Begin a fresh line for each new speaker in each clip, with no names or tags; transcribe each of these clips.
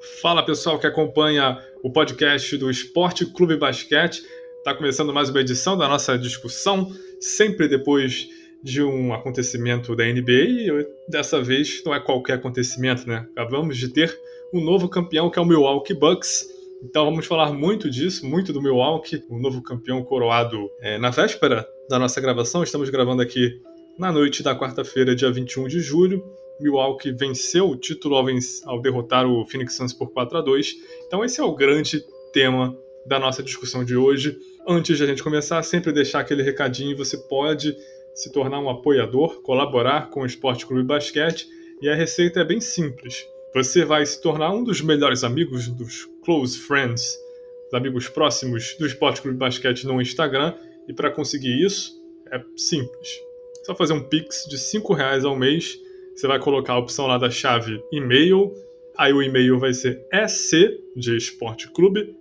Fala pessoal que acompanha o podcast do Esporte Clube Basquete. Está começando mais uma edição da nossa discussão, sempre depois de um acontecimento da NBA. E dessa vez não é qualquer acontecimento, né? Acabamos de ter um novo campeão que é o Milwaukee Bucks. Então vamos falar muito disso, muito do Milwaukee, o novo campeão coroado é, na véspera da nossa gravação. Estamos gravando aqui na noite da quarta-feira, dia 21 de julho. Milwaukee venceu o título ao, ao derrotar o Phoenix Suns por 4 a 2. Então esse é o grande tema da nossa discussão de hoje. Antes de a gente começar, sempre deixar aquele recadinho, você pode se tornar um apoiador, colaborar com o Esporte Clube Basquete, e a receita é bem simples. Você vai se tornar um dos melhores amigos, dos close friends, dos amigos próximos do Esporte Clube Basquete no Instagram, e para conseguir isso é simples. É só fazer um pix de 5 reais ao mês você vai colocar a opção lá da chave e-mail, aí o e-mail vai ser ec de esporte clube,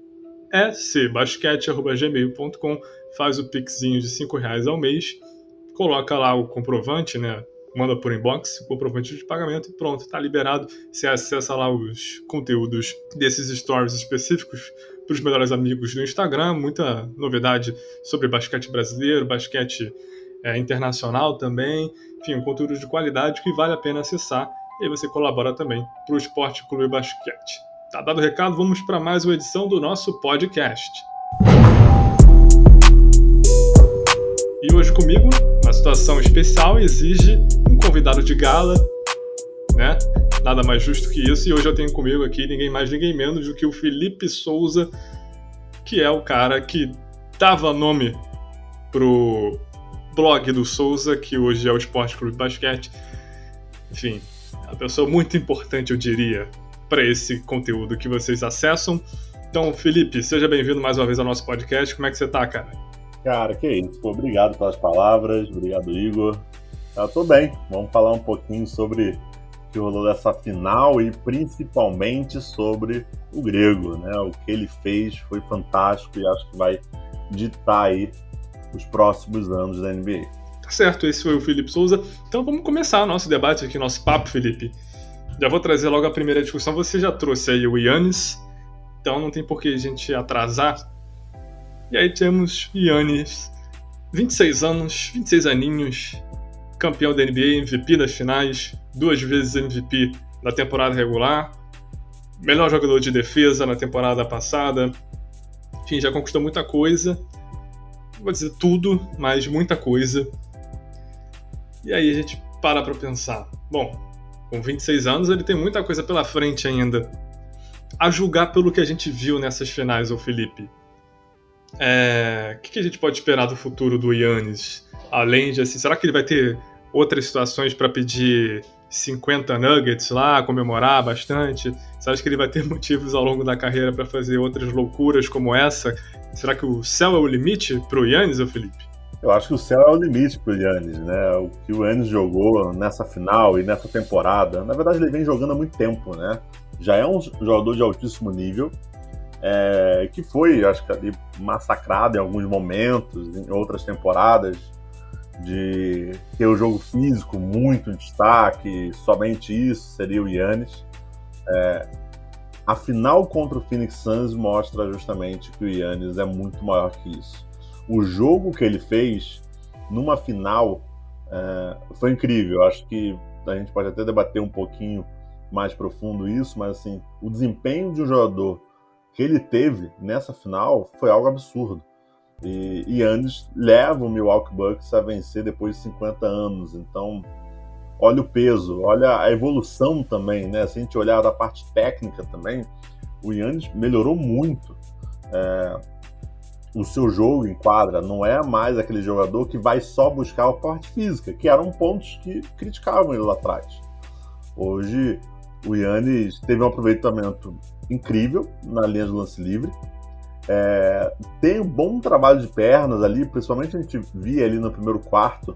ecbasquete.gmail.com, faz o pixinho de 5 reais ao mês, coloca lá o comprovante, né? Manda por inbox comprovante de pagamento e pronto, está liberado. Você acessa lá os conteúdos desses stories específicos para os melhores amigos do Instagram, muita novidade sobre basquete brasileiro, basquete é, internacional também. Enfim, um conteúdo de qualidade que vale a pena acessar. E aí você colabora também para o Esporte Clube Basquete. Tá dado o recado, vamos para mais uma edição do nosso podcast. E hoje comigo, uma situação especial exige um convidado de gala, né? Nada mais justo que isso. E hoje eu tenho comigo aqui ninguém mais, ninguém menos do que o Felipe Souza, que é o cara que dava nome pro blog do Souza, que hoje é o Esporte Clube Basquete. Enfim, é uma pessoa muito importante, eu diria, para esse conteúdo que vocês acessam. Então, Felipe, seja bem-vindo mais uma vez ao nosso podcast. Como é que você tá, cara?
Cara, que isso. Pô, obrigado pelas palavras, obrigado, Igor. Eu tô bem. Vamos falar um pouquinho sobre o que rolou dessa final e principalmente sobre o grego, né? O que ele fez foi fantástico e acho que vai ditar aí os próximos anos da NBA.
Tá certo, esse foi o Felipe Souza. Então vamos começar nosso debate aqui, nosso papo, Felipe. Já vou trazer logo a primeira discussão. Você já trouxe aí o Yannis, então não tem por que a gente atrasar. E aí temos Yannis, 26 anos, 26 aninhos, campeão da NBA, MVP das finais, duas vezes MVP na temporada regular, melhor jogador de defesa na temporada passada. Enfim, já conquistou muita coisa vou dizer tudo, mas muita coisa. E aí a gente para pra pensar. Bom, com 26 anos ele tem muita coisa pela frente ainda. A julgar pelo que a gente viu nessas finais, o Felipe. É... O que a gente pode esperar do futuro do Yannis? Além de assim, será que ele vai ter outras situações para pedir 50 nuggets lá, comemorar bastante? Você acha que ele vai ter motivos ao longo da carreira para fazer outras loucuras como essa? Será que o céu é o limite para o Yannis, Felipe?
Eu acho que o céu é o limite para o Yannis, né? O que o Yannis jogou nessa final e nessa temporada, na verdade ele vem jogando há muito tempo, né? Já é um jogador de altíssimo nível, é, que foi, acho que ali, massacrado em alguns momentos, em outras temporadas, de ter o jogo físico muito em destaque, somente isso seria o Yannis. É, a final contra o Phoenix Suns mostra justamente que o Yannis é muito maior que isso. O jogo que ele fez numa final é, foi incrível. Acho que a gente pode até debater um pouquinho mais profundo isso, mas assim, o desempenho de um jogador que ele teve nessa final foi algo absurdo. E Yannis leva o Milwaukee Bucks a vencer depois de 50 anos. Então, olha o peso, olha a evolução também, né? Se a gente olhar da parte técnica também, o Yannis melhorou muito é, o seu jogo em quadra. Não é mais aquele jogador que vai só buscar a parte física, que eram pontos que criticavam ele lá atrás. Hoje, o Yannis teve um aproveitamento incrível na linha de lance livre. É, tem um bom trabalho de pernas ali, principalmente a gente via ali no primeiro quarto,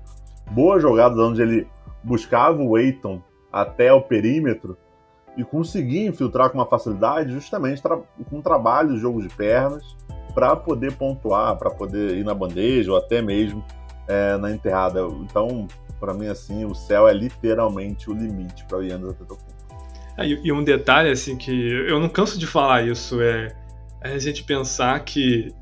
boas jogadas onde ele buscava o Eiton até o perímetro e conseguia infiltrar com uma facilidade justamente tra com trabalho, jogo de pernas, para poder pontuar, para poder ir na bandeja ou até mesmo é, na enterrada. Então, para mim, assim, o céu é literalmente o limite para o Yannis Antetokounmpo.
É, e, um detalhe, assim, que eu não canso de falar isso, é a gente pensar que.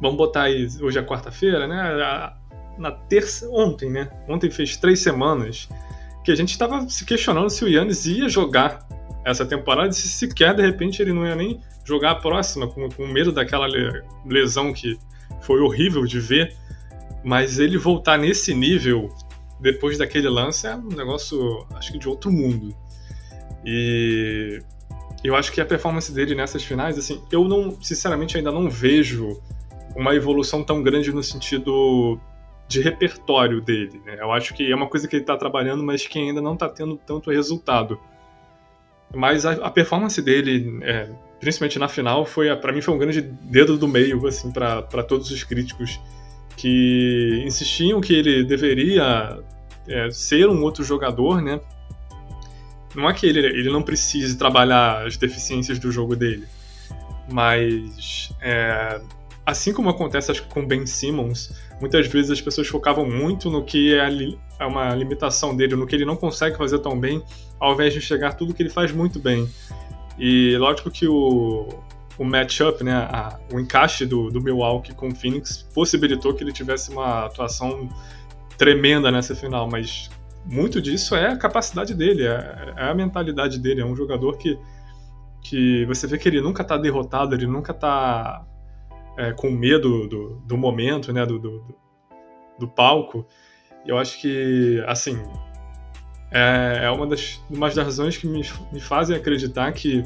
Vamos botar aí, hoje é quarta-feira, né? Na terça, ontem, né? Ontem fez três semanas que a gente estava se questionando se o Yannis ia jogar essa temporada, se sequer de repente ele não ia nem jogar a próxima, com, com medo daquela lesão que foi horrível de ver. Mas ele voltar nesse nível depois daquele lance é um negócio, acho que de outro mundo. E eu acho que a performance dele nessas finais, assim, eu não, sinceramente, ainda não vejo uma evolução tão grande no sentido de repertório dele. Né? Eu acho que é uma coisa que ele está trabalhando, mas que ainda não está tendo tanto resultado. Mas a, a performance dele, é, principalmente na final, foi para mim foi um grande dedo do meio assim para todos os críticos que insistiam que ele deveria é, ser um outro jogador, né? Não é que ele, ele não precise trabalhar as deficiências do jogo dele, mas é, assim como acontece com Ben Simmons, muitas vezes as pessoas focavam muito no que é, é uma limitação dele, no que ele não consegue fazer tão bem, ao invés de enxergar tudo que ele faz muito bem. E lógico que o, o matchup, né, a, o encaixe do, do Milwaukee com o Phoenix possibilitou que ele tivesse uma atuação tremenda nessa final, mas muito disso é a capacidade dele, é, é, a mentalidade dele. É um jogador que, que você vê que ele nunca tá derrotado, ele nunca tá é, com medo do, do momento, né, do, do, do palco. Eu acho que, assim, é, é uma, das, uma das razões que me, me fazem acreditar que,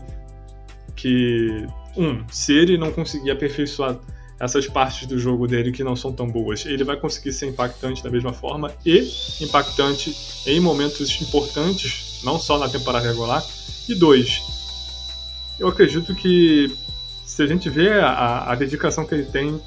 que, um, se ele não conseguir aperfeiçoar essas partes do jogo dele que não são tão boas, ele vai conseguir ser impactante da mesma forma e impactante em momentos importantes, não só na temporada regular. E dois, eu acredito que se a gente vê a, a dedicação que ele tem,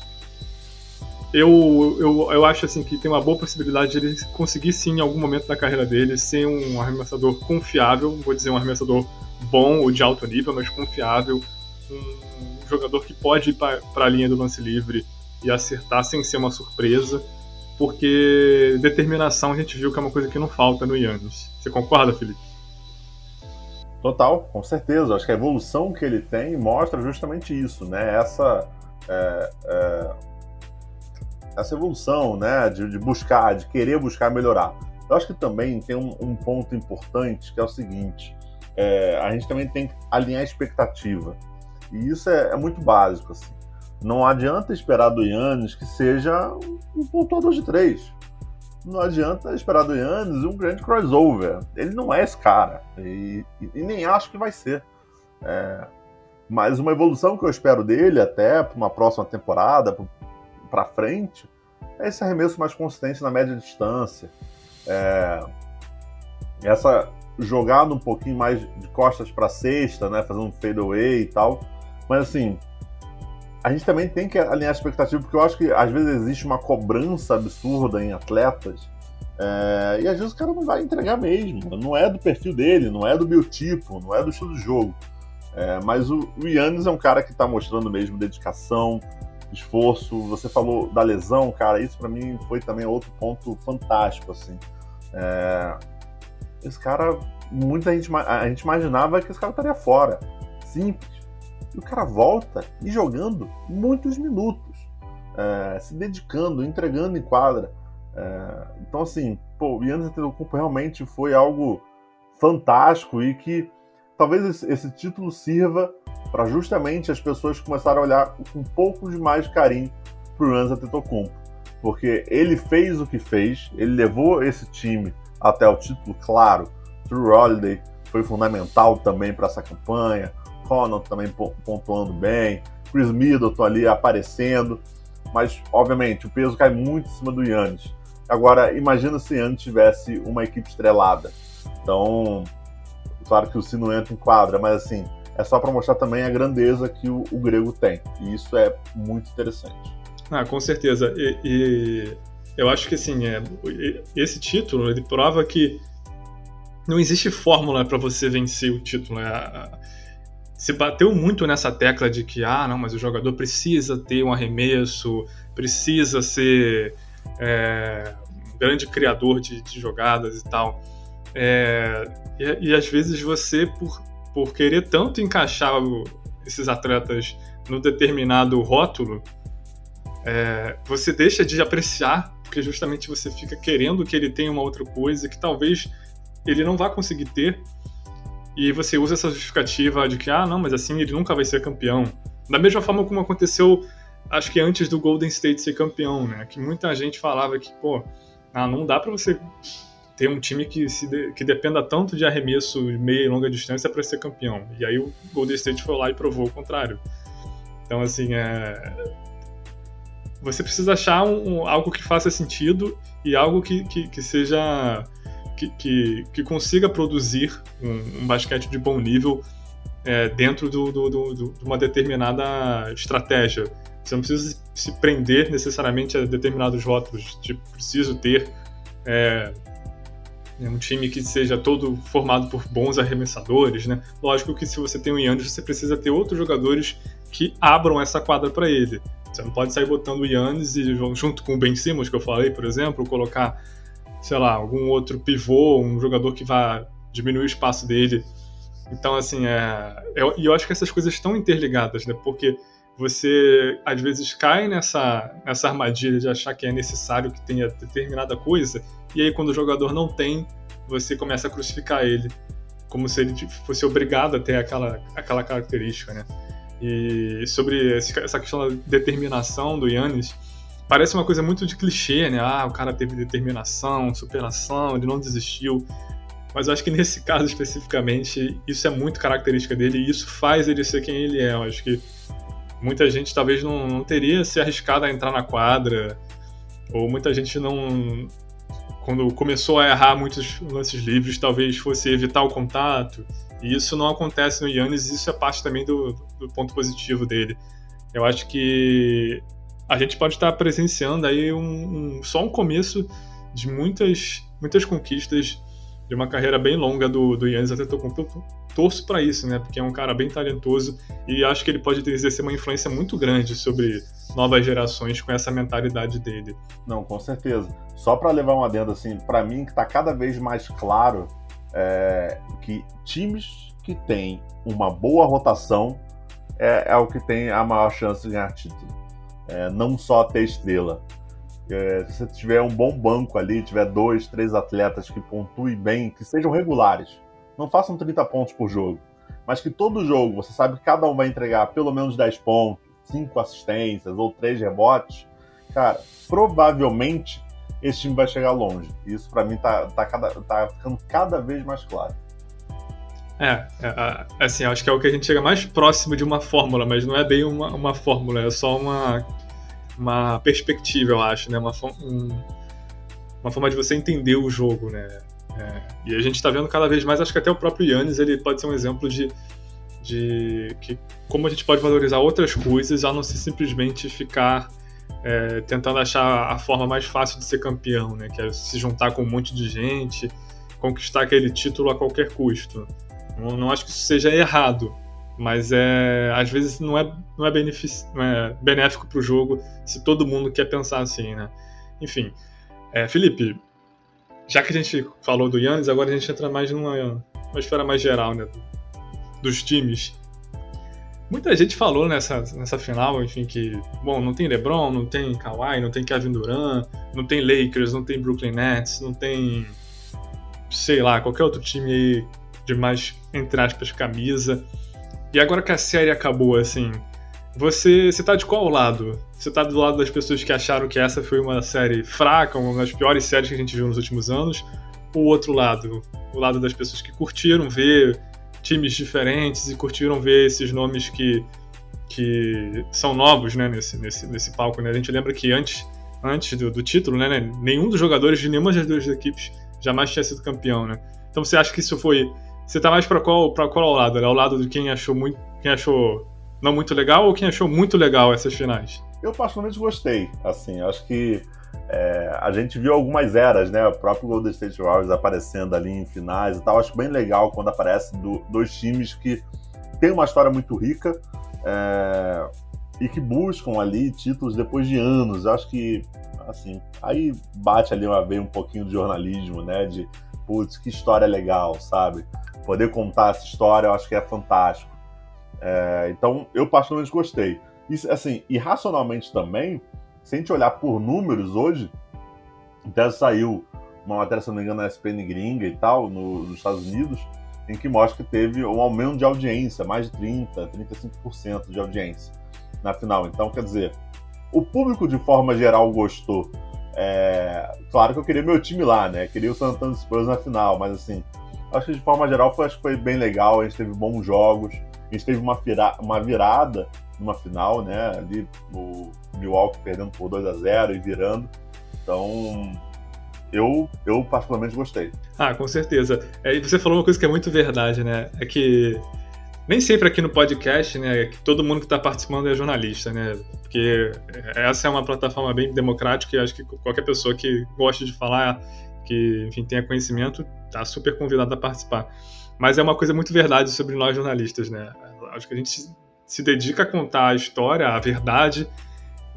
eu, eu, eu acho assim que tem uma boa possibilidade de ele conseguir sim, em algum momento da carreira dele, ser um arremessador confiável, vou dizer um arremessador bom ou de alto nível, mas confiável, um jogador que pode ir para a linha do lance livre e acertar sem ser uma surpresa, porque determinação a gente viu que é uma coisa que não falta no Yannis. Você concorda, Felipe?
Total, com certeza. Acho que a evolução que ele tem mostra justamente isso, né? Essa, é, é, essa evolução, né? De, de, buscar, de querer buscar melhorar. Eu acho que também tem um, um ponto importante que é o seguinte: é, a gente também tem que alinhar a expectativa. E isso é, é muito básico. Assim. Não adianta esperar do Yannis que seja um pontuador de três. Não adianta esperar do Yannis um grande crossover. Ele não é esse cara. E, e, nem acho que vai ser. É, mas uma evolução que eu espero dele até para uma próxima temporada, para frente, é esse arremesso mais consistente na média distância. É, essa jogada um pouquinho mais de costas para cesta, né, fazendo um fadeaway e tal. Mas assim, a gente também tem que alinhar a expectativa, porque eu acho que às vezes existe uma cobrança absurda em atletas. É, e às vezes o cara não vai entregar mesmo. Não é do perfil dele, não é do biotipo, não é do estilo de jogo. É, mas o, o Yannis é um cara que está mostrando mesmo dedicação, esforço. Você falou da lesão, cara, isso para mim foi também outro ponto fantástico, assim. É, esse cara, muita gente, a gente imaginava que esse cara estaria fora. Simples. E o cara volta e jogando muitos minutos, é, se dedicando, entregando em quadra. É, então, assim, pô, o Yannis Antetokounmpo realmente foi algo fantástico e que talvez esse, título sirva para justamente as pessoas começarem a olhar com um pouco de mais carinho para o Yannis Antetokounmpo. Porque ele fez o que fez, ele levou esse time até o título, claro. Drew Holiday foi fundamental também para essa campanha. Connaught também pontuando bem, Chris Middleton ali aparecendo, mas obviamente o peso cai muito em cima do Yannis. Agora, imagina se Yannis tivesse uma equipe estrelada. Então, claro que o Sino entra em quadra, mas assim, é só para mostrar também a grandeza que o, o, grego tem. E isso é muito interessante.
Ah, com certeza. E, e eu acho que assim, é, esse título ele prova que não existe fórmula para você vencer o título. Né? Se bateu muito nessa tecla de que, ah, não, mas o jogador precisa ter um arremesso, precisa ser é, um grande criador de, de, jogadas e tal. É, e, e, às vezes você, por, por querer tanto encaixar o, esses atletas no determinado rótulo, é, você deixa de apreciar, porque justamente você fica querendo que ele tenha uma outra coisa que talvez ele não vá conseguir ter. E você usa essa justificativa de que, ah, não, mas assim ele nunca vai ser campeão. Da mesma forma como aconteceu, acho que antes do Golden State ser campeão, né? Que muita gente falava que, pô, ah, não dá para você ter um time que, se de, que dependa tanto de arremesso de meia e longa distância para ser campeão. E aí o Golden State foi lá e provou o contrário. Então, assim, é... você precisa achar um, um, algo que faça sentido e algo que, que, que seja. Que, que, consiga produzir um, um, basquete de bom nível é, dentro do, do, do, de uma determinada estratégia. Você não precisa se prender necessariamente a determinados rótulos. Tipo, preciso ter é, um time que seja todo formado por bons arremessadores, né? Lógico que se você tem o Yannis, você precisa ter outros jogadores que abram essa quadra para ele. Você não pode sair botando o Yannis e junto com o Ben Simmons, que eu falei, por exemplo, colocar, sei lá, algum outro pivô, um jogador que vá diminuir o espaço dele. Então, assim, é... Eu, e eu acho que essas coisas estão interligadas, né? Porque você às vezes cai nessa, nessa armadilha de achar que é necessário que tenha determinada coisa, e aí quando o jogador não tem, você começa a crucificar ele, como se ele fosse obrigado a ter aquela, aquela característica, né? E sobre essa questão da determinação do Yannis, parece uma coisa muito de clichê, né? Ah, o cara teve determinação, superação, ele não desistiu. Mas eu acho que nesse caso especificamente, isso é muito característica dele e isso faz ele ser quem ele é. Eu acho que muita gente talvez não, não teria se arriscado a entrar na quadra, ou muita gente não. Quando começou a errar muitos lances livres, talvez fosse evitar o contato. E isso não acontece no Yannis, isso é parte também do, do ponto positivo dele. Eu acho que a gente pode estar presenciando aí um, um, só um começo de muitas, muitas conquistas de uma carreira bem longa do, do Yannis Antetokounmpo. Eu torço para isso, né? Porque é um cara bem talentoso e acho que ele pode exercer uma influência muito grande sobre novas gerações com essa mentalidade dele.
Não, com certeza. Só para levar um adendo assim, para mim que está cada vez mais claro é, que times que têm uma boa rotação é, é, o que tem a maior chance de ganhar título. É, não só ter estrela. É, se você tiver um bom banco ali, tiver dois, três atletas que pontuem bem, que sejam regulares, não façam 30 pontos por jogo, mas que todo jogo você sabe que cada um vai entregar pelo menos 10 pontos, 5 assistências ou 3 rebotes, cara, provavelmente esse time vai chegar longe. Isso para mim tá, tá, cada, tá ficando cada vez mais claro.
É, é, assim, acho que é o que a gente chega mais próximo de uma fórmula, mas não é bem uma, uma fórmula, é só uma uma perspectiva, eu acho, né? Uma, um, uma forma de você entender o jogo, né? É, e a gente está vendo cada vez mais, acho que até o próprio Yannis ele pode ser um exemplo de, de que como a gente pode valorizar outras coisas a não ser simplesmente ficar é, tentando achar a forma mais fácil de ser campeão, né? Que é se juntar com um monte de gente, conquistar aquele título a qualquer custo. Não, não acho que isso seja errado, mas é às vezes não é não é, não é benéfico para o jogo se todo mundo quer pensar assim, né? Enfim, é, Felipe, já que a gente falou do Yannis, agora a gente entra mais numa uma esfera mais geral, né? Dos times. Muita gente falou nessa, nessa final, enfim, que, bom, não tem LeBron, não tem Kawhi, não tem Kevin Durant, não tem Lakers, não tem Brooklyn Nets, não tem, sei lá, qualquer outro time aí de mais, entre aspas, camisa. E agora que a série acabou, assim, você, você tá de qual lado? Você tá do lado das pessoas que acharam que essa foi uma série fraca, uma das piores séries que a gente viu nos últimos anos? Ou o outro lado? O lado das pessoas que curtiram ver times diferentes e curtiram ver esses nomes que, que são novos, né, nesse, nesse, nesse palco, né? A gente lembra que antes, antes do, do título, né, né, nenhum dos jogadores de nenhuma das duas equipes jamais tinha sido campeão, né? Então você acha que isso foi você tá mais para qual, pra qual lado? Né? Ao lado de quem achou muito. Quem achou não muito legal ou quem achou muito legal essas finais?
Eu particularmente gostei. Assim, acho que é, a gente viu algumas eras, né? O próprio Golden State Warriors aparecendo ali em finais e tal. Acho bem legal quando aparece do, dois times que têm uma história muito rica é, e que buscam ali títulos depois de anos. Acho que, assim, aí bate ali uma vez um pouquinho de jornalismo, né? De putz, que história legal, sabe? Poder contar essa história eu acho que é fantástico. É, então, eu particularmente gostei. E, assim, irracionalmente também, se a gente olhar por números hoje, até saiu uma matéria, se não me engano, na SPN gringa e tal, no, nos Estados Unidos, em que mostra que teve um aumento de audiência, mais de 30%, 35% de audiência na final. Então, quer dizer, o público de forma geral gostou. É, claro que eu queria meu time lá, né? Queria o San Antonio Spurs na final, mas assim, acho que de forma geral foi, acho que foi bem legal. A gente teve bons jogos, a gente teve uma, vira, uma virada numa final, né? Ali o Milwaukee perdendo por 2 a 0 e virando. Então, eu, eu particularmente gostei.
Ah, com certeza. É, e você falou uma coisa que é muito verdade, né? É que nem sempre aqui no podcast, né, que todo mundo que está participando é jornalista, né? Porque essa é uma plataforma bem democrática e acho que qualquer pessoa que goste de falar, que enfim tenha conhecimento, está super convidado a participar. Mas é uma coisa muito verdade sobre nós jornalistas, né? Acho que a gente se dedica a contar a história, a verdade,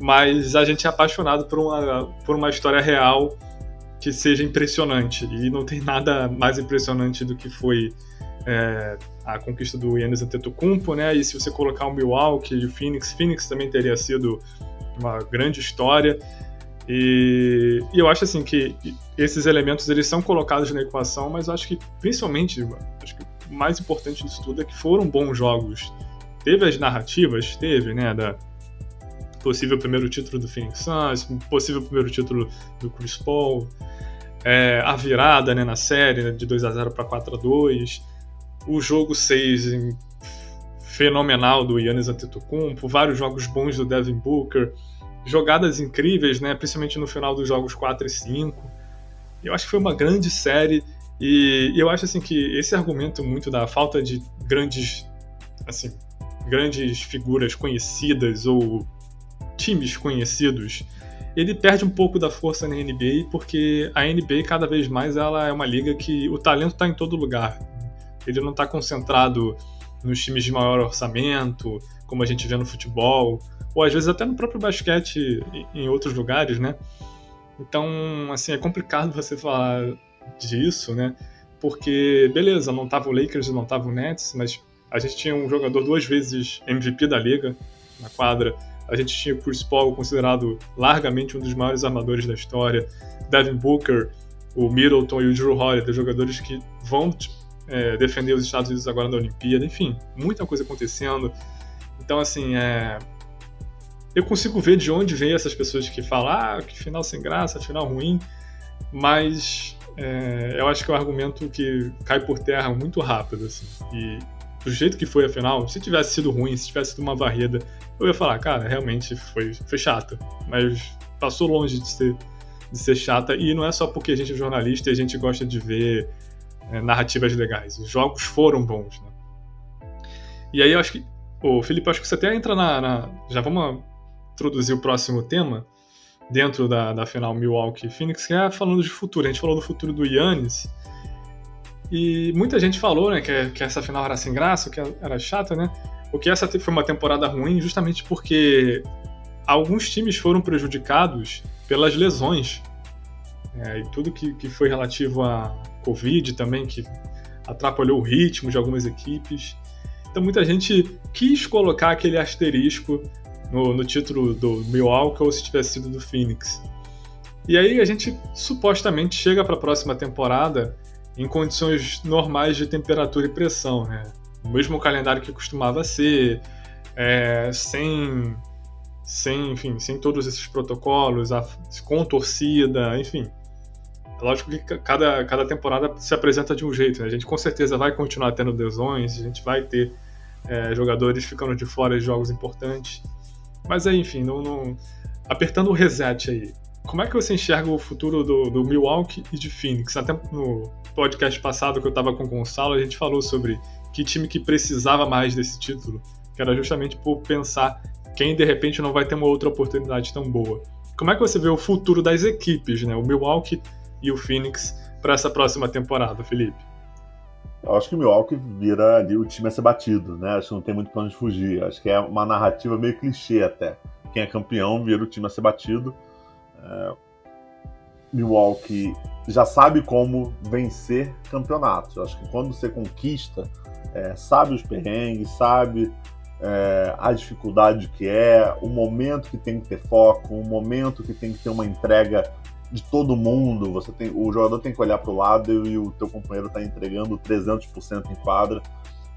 mas a gente é apaixonado por uma, por uma história real que seja impressionante. E não tem nada mais impressionante do que foi é, a conquista do Yannis Antetokounmpo, né? E se você colocar o Milwaukee e o Phoenix, Phoenix também teria sido uma grande história. E, e, eu acho assim que esses elementos eles são colocados na equação, mas eu acho que principalmente, acho que o mais importante disso tudo é que foram bons jogos. Teve as narrativas, teve, né, da possível primeiro título do Phoenix Suns, possível primeiro título do Chris Paul, é, a virada né, na série né, de 2 a 0 para 4 a 2 o jogo 6 fenomenal do Yannis Antetokounmpo, vários jogos bons do Devin Booker, jogadas incríveis, né, principalmente no final dos jogos 4 e 5. Eu acho que foi uma grande série e eu acho assim que esse argumento muito da falta de grandes assim, grandes figuras conhecidas ou times conhecidos, ele perde um pouco da força na NBA porque a NBA cada vez mais ela é uma liga que o talento está em todo lugar. Ele não está concentrado nos times de maior orçamento, como a gente vê no futebol, ou às vezes até no próprio basquete em outros lugares, né? Então, assim, é complicado você falar disso, né? Porque, beleza, não tava o Lakers e não tava o Nets, mas a gente tinha um jogador duas vezes MVP da liga na quadra. A gente tinha o Chris Paul considerado largamente um dos maiores armadores da história. Devin Booker, o Middleton e o Drew Holiday, jogadores que vão é, defender os Estados Unidos agora na Olimpíada, enfim, muita coisa acontecendo. Então, assim, é... eu consigo ver de onde vem essas pessoas que falam, ah, que final sem graça, final ruim, mas é, eu acho que é um argumento que cai por terra muito rápido, assim. E do jeito que foi a final, se tivesse sido ruim, se tivesse sido uma varrida, eu ia falar, cara, realmente foi, foi chata, mas passou longe de ser, de ser chata, e não é só porque a gente é jornalista e a gente gosta de ver é, narrativas legais. Os jogos foram bons, né? E aí eu acho que. Ô, Felipe, acho que você até entra na, na. Já vamos introduzir o próximo tema dentro da, da final Milwaukee Phoenix, que é falando de futuro. A gente falou do futuro do Yannis. E muita gente falou né, que, que essa final era sem graça, que era chata, né? O que essa foi uma temporada ruim justamente porque alguns times foram prejudicados pelas lesões. É, e tudo que, que foi relativo a Covid também, que atrapalhou o ritmo de algumas equipes. Então muita gente quis colocar aquele asterisco no, no título do Milwaukee ou se tivesse sido do Phoenix. E aí a gente supostamente chega para a próxima temporada em condições normais de temperatura e pressão, né? O mesmo calendário que costumava ser, é, sem, sem, enfim, sem todos esses protocolos, a, com torcida, enfim. Lógico que cada, cada temporada se apresenta de um jeito, né? A gente com certeza vai continuar tendo lesões, a gente vai ter é, jogadores ficando de fora de jogos importantes. Mas aí, enfim, não, não... apertando o reset aí, como é que você enxerga o futuro do, do Milwaukee e de Phoenix? Até no podcast passado que eu estava com o Gonçalo, a gente falou sobre que time que precisava mais desse título, que era justamente por pensar quem de repente não vai ter uma outra oportunidade tão boa. Como é que você vê o futuro das equipes, né? O Milwaukee e o Phoenix para essa próxima temporada, Felipe?
Eu acho que o Milwaukee vira ali o time a ser batido, né? Acho que não tem muito plano de fugir. Acho que é uma narrativa meio clichê até. Quem é campeão vira o time a ser batido. É... Milwaukee já sabe como vencer campeonatos. Acho que quando você conquista, é, sabe os perrengues, sabe é, a dificuldade que é, o momento que tem que ter foco, o momento que tem que ter uma entrega de todo mundo. Você tem, o jogador tem que olhar para o lado e o teu companheiro está entregando 300% em quadra.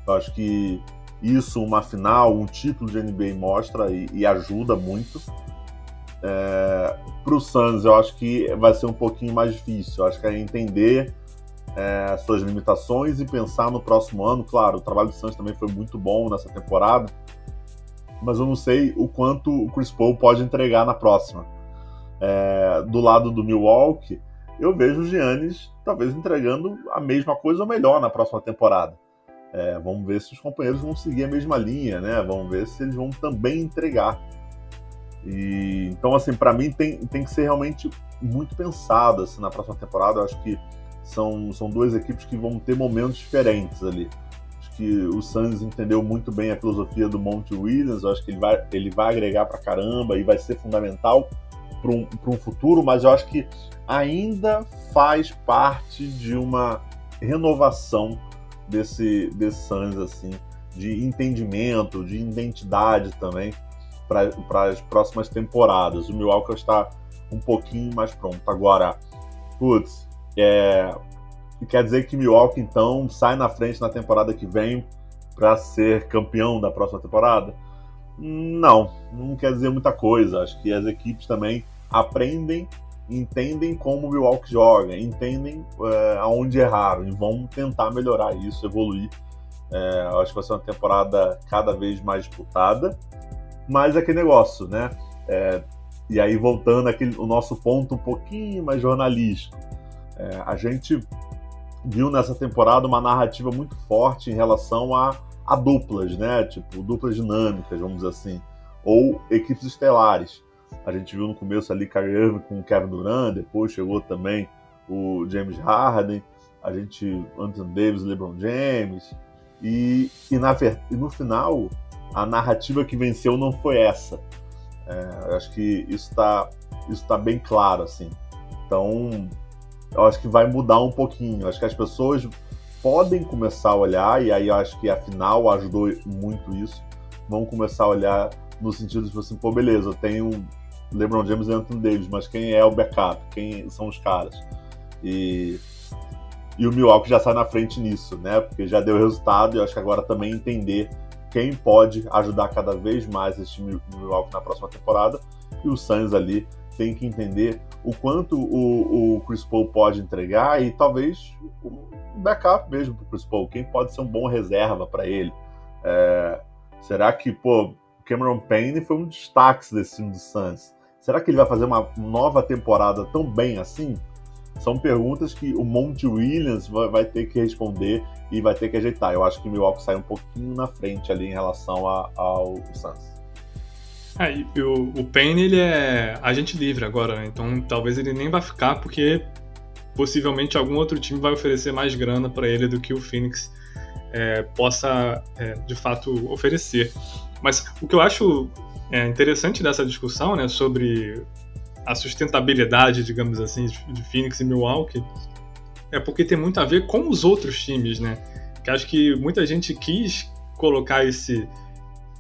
Eu acho que isso, uma final, um título de NBA mostra e, e ajuda muito. É, para o Suns, eu acho que vai ser um pouquinho mais difícil. Eu acho que é entender é, suas limitações e pensar no próximo ano. Claro, o trabalho do Suns também foi muito bom nessa temporada, mas eu não sei o quanto o Chris Paul pode entregar na próxima. É, do lado do Milwaukee, eu vejo o Giannis talvez entregando a mesma coisa ou melhor na próxima temporada. É, vamos ver se os companheiros vão seguir a mesma linha, né? Vamos ver se eles vão também entregar. E, então, assim, para mim tem, tem que ser realmente muito pensado assim, na próxima temporada. Eu acho que são, são duas equipes que vão ter momentos diferentes ali. Acho que o Suns entendeu muito bem a filosofia do Monte Williams. Eu acho que ele vai, ele vai agregar para caramba e vai ser fundamental para um, um futuro, mas eu acho que ainda faz parte de uma renovação desse, desse Suns, assim, de entendimento, de identidade também para as próximas temporadas. O Milwaukee está um pouquinho mais pronto. Agora, putz, é, quer dizer que Milwaukee então sai na frente na temporada que vem para ser campeão da próxima temporada? Não, não quer dizer muita coisa. Acho que as equipes também aprendem, entendem como o Milwaukee joga, entendem é, aonde erraram e vão tentar melhorar isso, evoluir. É, acho que vai ser uma temporada cada vez mais disputada mas é aquele negócio, né? É, e aí, voltando aquele, o nosso ponto um pouquinho mais jornalístico, a gente viu nessa temporada uma narrativa muito forte em relação a, a duplas, né? Tipo, duplas dinâmicas, vamos dizer assim, ou equipes estelares. A gente viu no começo ali Kyrie com o Kevin Durant, depois chegou também o James Harden, a gente Anthony Davis, LeBron James, e, e, na, e no final a narrativa que venceu não foi essa. É, acho que isso está isso tá bem claro, assim. Então, eu acho que vai mudar um pouquinho. Acho que as pessoas podem começar a olhar, e aí eu acho que a final ajudou muito isso, vão começar a olhar no sentido de tipo assim, pô, beleza, eu tenho LeBron James Anthony Davis, mas quem é o backup? Quem são os caras? E, e o Milwaukee já sai na frente nisso, né? Porque já deu resultado e eu acho que agora também entender quem pode ajudar cada vez mais esse time Milwaukee na próxima temporada. E o Suns ali tem que entender o quanto o, o Chris Paul pode entregar e talvez um backup mesmo para o Chris Paul. Quem pode ser um bom reserva para ele? É, será que, pô, Cameron Payne foi um destaque desse time do Suns? Será que ele vai fazer uma nova temporada tão bem assim? São perguntas que o Monte Williams vai, vai, ter que responder e vai ter que ajeitar. Eu acho que o Milwaukee sai um pouquinho na frente ali em relação a, ao Suns.
É, o, o Payne, ele é agente livre agora, né? Então talvez ele nem vá ficar, porque possivelmente algum outro time vai oferecer mais grana para ele do que o Phoenix é, possa, é, de fato, oferecer. Mas o que eu acho é, interessante dessa discussão, né, sobre a sustentabilidade, digamos assim, de Phoenix e Milwaukee, é porque tem muito a ver com os outros times, né? Que acho que muita gente quis colocar esse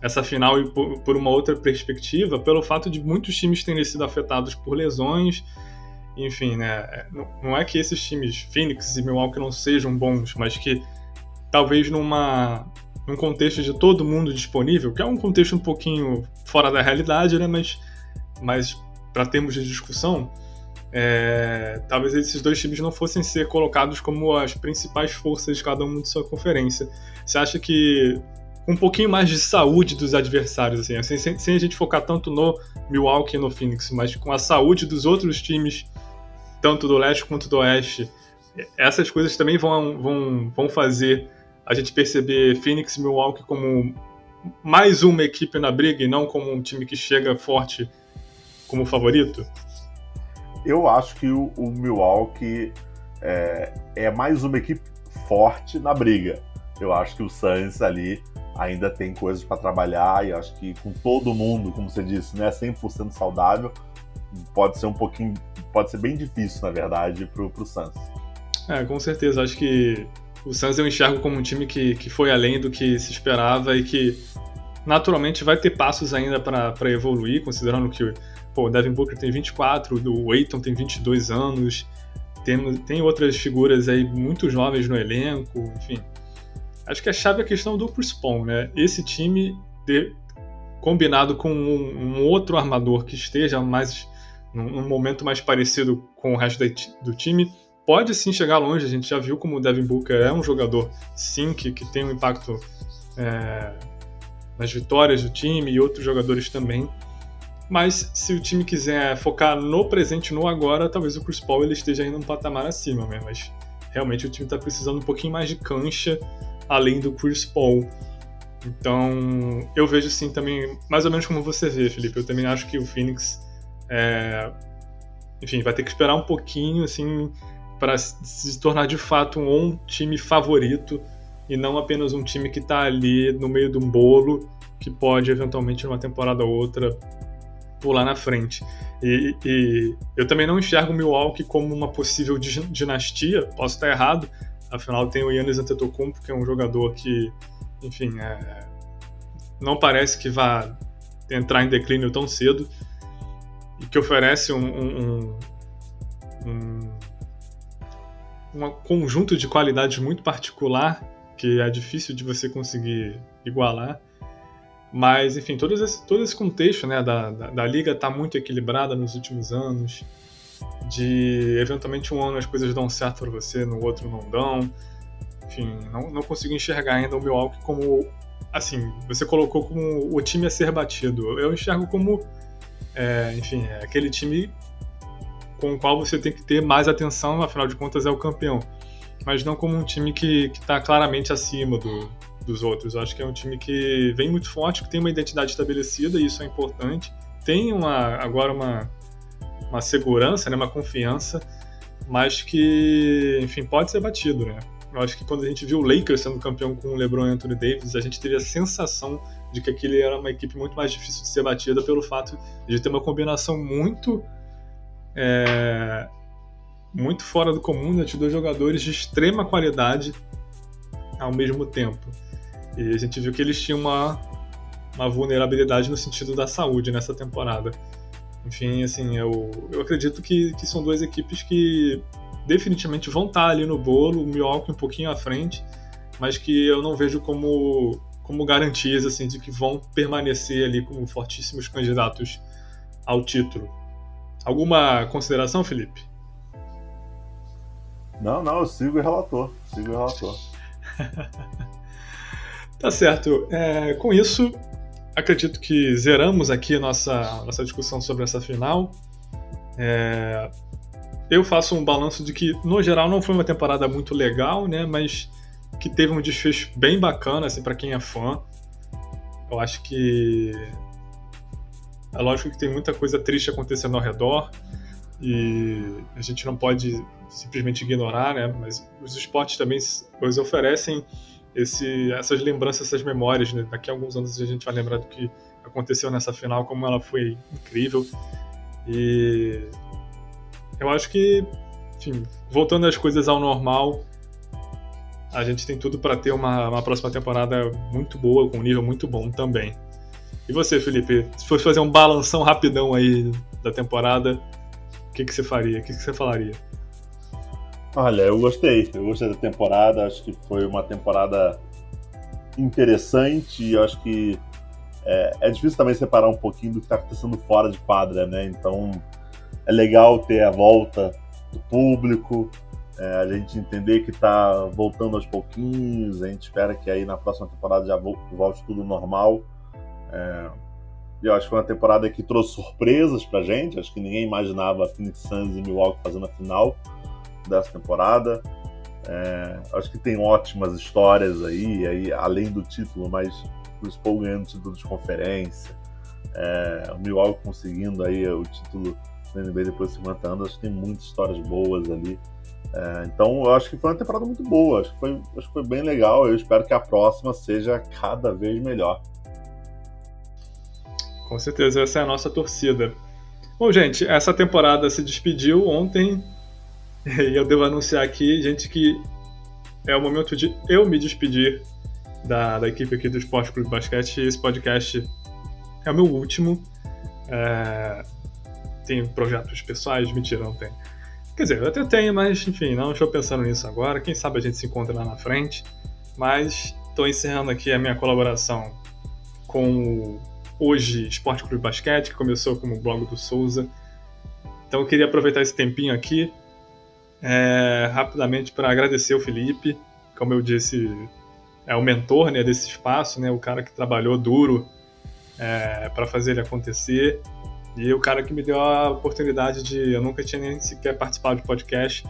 essa final por uma outra perspectiva, pelo fato de muitos times terem sido afetados por lesões, enfim, né? Não é que esses times, Phoenix e Milwaukee, não sejam bons, mas que talvez numa num contexto de todo mundo disponível, que é um contexto um pouquinho fora da realidade, né? Mas, mas para termos de discussão, é, talvez esses dois times não fossem ser colocados como as principais forças de cada um de sua conferência. Você acha que um pouquinho mais de saúde dos adversários, assim, assim sem, sem, a gente focar tanto no Milwaukee e no Phoenix, mas com a saúde dos outros times, tanto do leste quanto do oeste, essas coisas também vão, vão, vão fazer a gente perceber Phoenix e Milwaukee como mais uma equipe na briga e não como um time que chega forte como favorito?
Eu acho que o, o Milwaukee é, é, mais uma equipe forte na briga. Eu acho que o Suns ali ainda tem coisas para trabalhar e acho que com todo mundo, como você disse, né, 100% saudável, pode ser um pouquinho pode ser bem difícil, na verdade, pro, pro Suns.
É, com certeza. Acho que o Suns eu enxergo como um time que, que foi além do que se esperava e que naturalmente vai ter passos ainda para evoluir, considerando que pô, o Devin Booker tem 24, o Aiton tem 22 anos, tem, tem outras figuras aí muito jovens no elenco, enfim. Acho que a chave é a questão do Chris Paul, né? Esse time de, combinado com um, um, outro armador que esteja mais num, num, momento mais parecido com o resto do time, pode sim chegar longe. A gente já viu como o Devin Booker é um jogador, sim, que, que tem um impacto é, nas vitórias do time e outros jogadores também. Mas se o time quiser focar no presente, no agora, talvez o Chris Paul ele esteja ainda um patamar acima, né? Mas realmente o time está precisando um pouquinho mais de cancha além do Chris Paul. Então eu vejo sim também, mais ou menos como você vê, Felipe. Eu também acho que o Phoenix, é... enfim, vai ter que esperar um pouquinho assim para se tornar de fato um time favorito e não apenas um time que está ali no meio de um bolo que pode eventualmente numa temporada ou outra pular na frente. E, e, eu também não enxergo o Milwaukee como uma possível dinastia, posso estar errado, afinal tem o Yannis Antetokounmpo, que é um jogador que, enfim, é, não parece que vá entrar em declínio tão cedo e que oferece um, um, um, um conjunto de qualidades muito particular que é difícil de você conseguir igualar. Mas, enfim, todo esse, todo esse contexto né, da, da, da liga está muito equilibrada nos últimos anos, de eventualmente um ano as coisas dão certo para você, no outro não dão. Enfim, não, não consigo enxergar ainda o Milwaukee como, assim, você colocou como o time a ser batido. Eu enxergo como, é, enfim, é aquele time com o qual você tem que ter mais atenção, afinal de contas é o campeão. Mas não como um time que está claramente acima do, dos outros. Eu acho que é um time que vem muito forte, que tem uma identidade estabelecida, e isso é importante. Tem uma, agora uma, uma segurança, né, uma confiança, mas que, enfim, pode ser batido, né? Eu acho que quando a gente viu o Lakers sendo campeão com o LeBron e Anthony Davis, a gente teve a sensação de que aquele era uma equipe muito mais difícil de ser batida pelo fato de ter uma combinação muito é, muito fora do comum né, de dois jogadores de extrema qualidade ao mesmo tempo. E a gente viu que eles tinham uma, uma vulnerabilidade no sentido da saúde nessa temporada. Enfim, assim, eu, eu acredito que, que são duas equipes que definitivamente vão estar ali no bolo, o Milwaukee um pouquinho à frente, mas que eu não vejo como, como garantias assim, de que vão permanecer ali como fortíssimos candidatos ao título. Alguma consideração, Felipe?
Não, não, eu sigo o relator. Sigo o relator.
Tá certo. É, com isso, acredito que zeramos aqui a nossa, nossa discussão sobre essa final. É, eu faço um balanço de que, no geral, não foi uma temporada muito legal, né? Mas que teve um desfecho bem bacana, assim, para quem é fã. Eu acho que é lógico que tem muita coisa triste acontecendo ao redor e a gente não pode simplesmente ignorar, né? Mas os esportes também os oferecem esse, essas lembranças, essas memórias. Né? Daqui a alguns anos a gente vai lembrar do que aconteceu nessa final, como ela foi incrível. E eu acho que, enfim, voltando as coisas ao normal, a gente tem tudo para ter uma, uma próxima temporada muito boa, com um nível muito bom também. E você, Felipe, se fosse fazer um balanção rapidão aí da temporada, o que, que você faria? O que, que você falaria?
Olha, eu gostei. Eu gostei da temporada. Acho que foi uma temporada interessante. Eu acho que é, é, difícil também separar um pouquinho do que está acontecendo fora de quadra, né? Então é legal ter a volta do público, é, a gente entender que está voltando aos pouquinhos. A gente espera que aí na próxima temporada já volte tudo normal. É, eu acho que foi uma temporada que trouxe surpresas pra gente. Acho que ninguém imaginava Phoenix Suns e Milwaukee fazendo a final dessa temporada. É, acho que tem ótimas histórias aí, aí além do título, mas o Paul ganhando o título de conferência, é, o Milwaukee conseguindo aí o título da NBA depois de 50 anos, acho que tem muitas histórias boas ali. É, então eu acho que foi uma temporada muito boa, acho que, foi, acho que foi bem legal. Eu espero que a próxima seja cada vez melhor.
Com certeza, essa é a nossa torcida. Bom, gente, essa temporada se despediu ontem e eu devo anunciar aqui, gente, que é o momento de eu me despedir da, da equipe aqui do Esporte Clube Basquete. Esse podcast é o meu último. É... Tem projetos pessoais? Mentira, não tem. Quer dizer, eu até tenho, mas enfim, não estou pensando nisso agora. Quem sabe a gente se encontra lá na frente. Mas estou encerrando aqui a minha colaboração com o Hoje Esporte Clube Basquete, que começou como blog do Souza. Então eu queria aproveitar esse tempinho aqui é, rapidamente para agradecer o Felipe, como eu disse, é o mentor né, desse espaço, né, o cara que trabalhou duro é, para fazer ele acontecer. E o cara que me deu a oportunidade de. Eu nunca tinha nem sequer participado de podcast.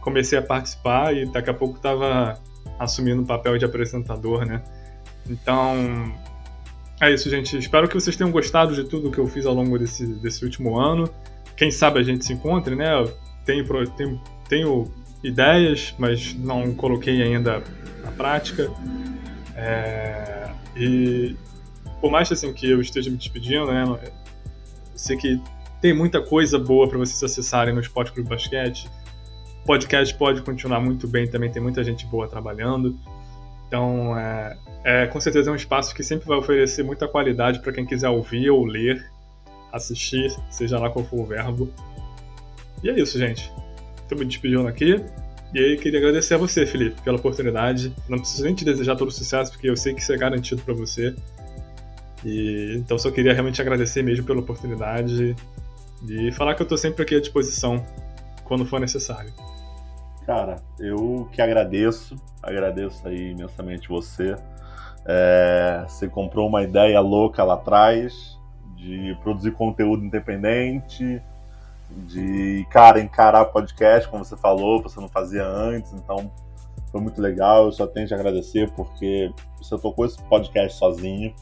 Comecei a participar e daqui a pouco estava assumindo o papel de apresentador, né? Então. É isso, gente. Espero que vocês tenham gostado de tudo que eu fiz ao longo desse, desse último ano. Quem sabe a gente se encontre, né? tenho, tenho, tenho ideias, mas não coloquei ainda na prática. É, e por mais assim que eu esteja me despedindo, né? sei que tem muita coisa boa para vocês acessarem no Esporte Clube Basquete. O podcast pode continuar muito bem também, tem muita gente boa trabalhando. Então, é, é com certeza é um espaço que sempre vai oferecer muita qualidade para quem quiser ouvir ou ler, assistir, seja lá qual for o verbo. E é isso, gente. Estou me despedindo aqui. E aí, queria agradecer a você, Felipe, pela oportunidade. Não preciso nem te desejar todo o sucesso, porque eu sei que isso é garantido para você. E, então só queria realmente agradecer mesmo pela oportunidade e falar que eu estou sempre aqui à disposição quando for necessário.
Cara, eu que agradeço, agradeço aí imensamente você. É, você comprou uma ideia louca lá atrás de produzir conteúdo independente, de cara encarar podcast, como você falou, você não fazia antes, então foi muito legal. Eu só tenho que agradecer porque você tocou esse podcast sozinho.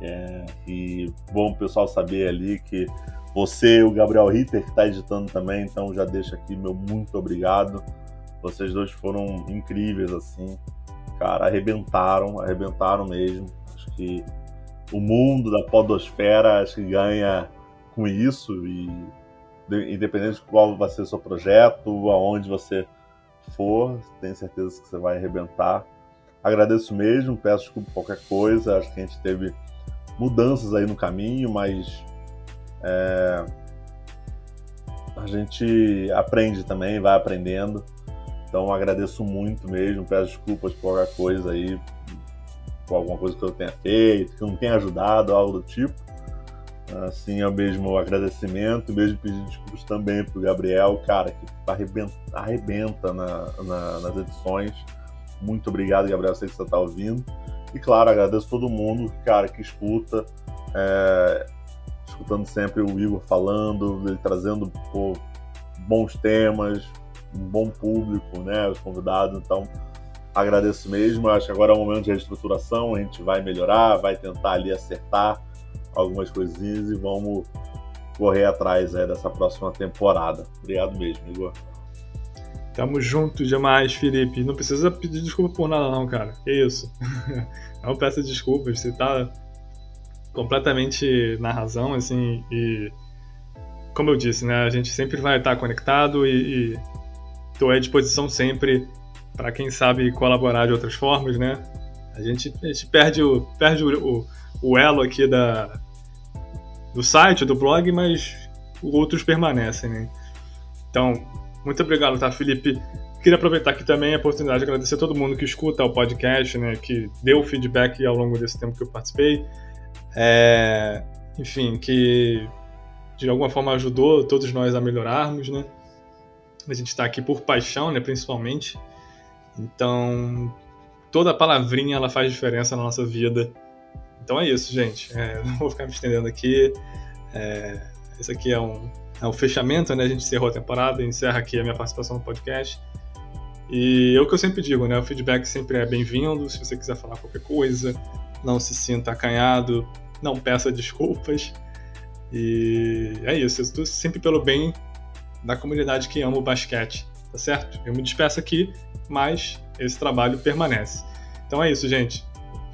É, e bom o pessoal saber ali que você o Gabriel Ritter que está editando também, então já deixo aqui meu muito obrigado. Vocês dois foram incríveis, assim. Cara, arrebentaram, arrebentaram mesmo. Acho que o mundo da podosfera acho que ganha com isso e independente de qual vai ser o seu projeto, aonde você for, tenho certeza que você vai arrebentar. Agradeço mesmo, peço desculpa qualquer coisa, acho que a gente teve mudanças aí no caminho, mas é, a gente aprende também, vai aprendendo. Então agradeço muito mesmo, peço desculpas por qualquer coisa aí, por alguma coisa que eu tenha feito, que não tenha ajudado, algo do tipo. Assim, o mesmo agradecimento, mesmo pedido desculpas também pro Gabriel, cara, que arrebenta, arrebenta na, na, nas edições. Muito obrigado, Gabriel, sei que você está ouvindo. E claro, agradeço todo mundo, cara, que escuta, é, escutando sempre o Igor falando, ele trazendo pô, bons temas, um bom público, né, os convidados. Então, agradeço mesmo. Acho que agora é um momento de reestruturação, a gente vai melhorar, vai tentar ali acertar algumas coisinhas e vamos correr atrás aí dessa próxima temporada. Obrigado mesmo, Igor.
Tamo junto demais, Felipe. Não precisa pedir desculpa por nada, não, cara. Que isso. Não peça desculpas. Você tá completamente na razão, assim. E, como eu disse, né? A gente sempre vai estar conectado e, e tô à disposição sempre para quem sabe colaborar de outras formas, né? A gente, a gente perde, o, perde o, o elo aqui da, do site, do blog, mas outros permanecem, né? Então, muito obrigado, tá, Felipe? Queria aproveitar aqui também a oportunidade de agradecer a todo mundo que escuta o podcast, né, que deu feedback ao longo desse tempo que eu participei. É, enfim, que de alguma forma ajudou todos nós a melhorarmos, né? A gente está aqui por paixão, né, principalmente. Então, toda palavrinha ela faz diferença na nossa vida. Então é isso, gente. É, não vou ficar me estendendo aqui. É, esse aqui é um, é um fechamento, né? A gente encerrou a temporada, encerra aqui a minha participação no podcast. E é o que eu sempre digo, né? O feedback sempre é bem-vindo. Se você quiser falar qualquer coisa, não se sinta acanhado, não peça desculpas. E é isso. Eu estou sempre pelo bem da comunidade que ama o basquete, tá certo? Eu me despeço aqui, mas esse trabalho permanece. Então é isso, gente.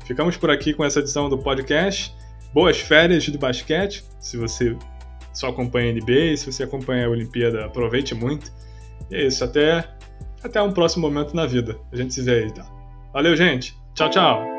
Ficamos por aqui com essa edição do podcast. Boas férias do basquete, se você só acompanha a NBA, se você acompanha a Olimpíada, aproveite muito. E é isso, até, até um próximo momento na vida. A gente se vê aí, tá? Valeu, gente. Tchau, tchau.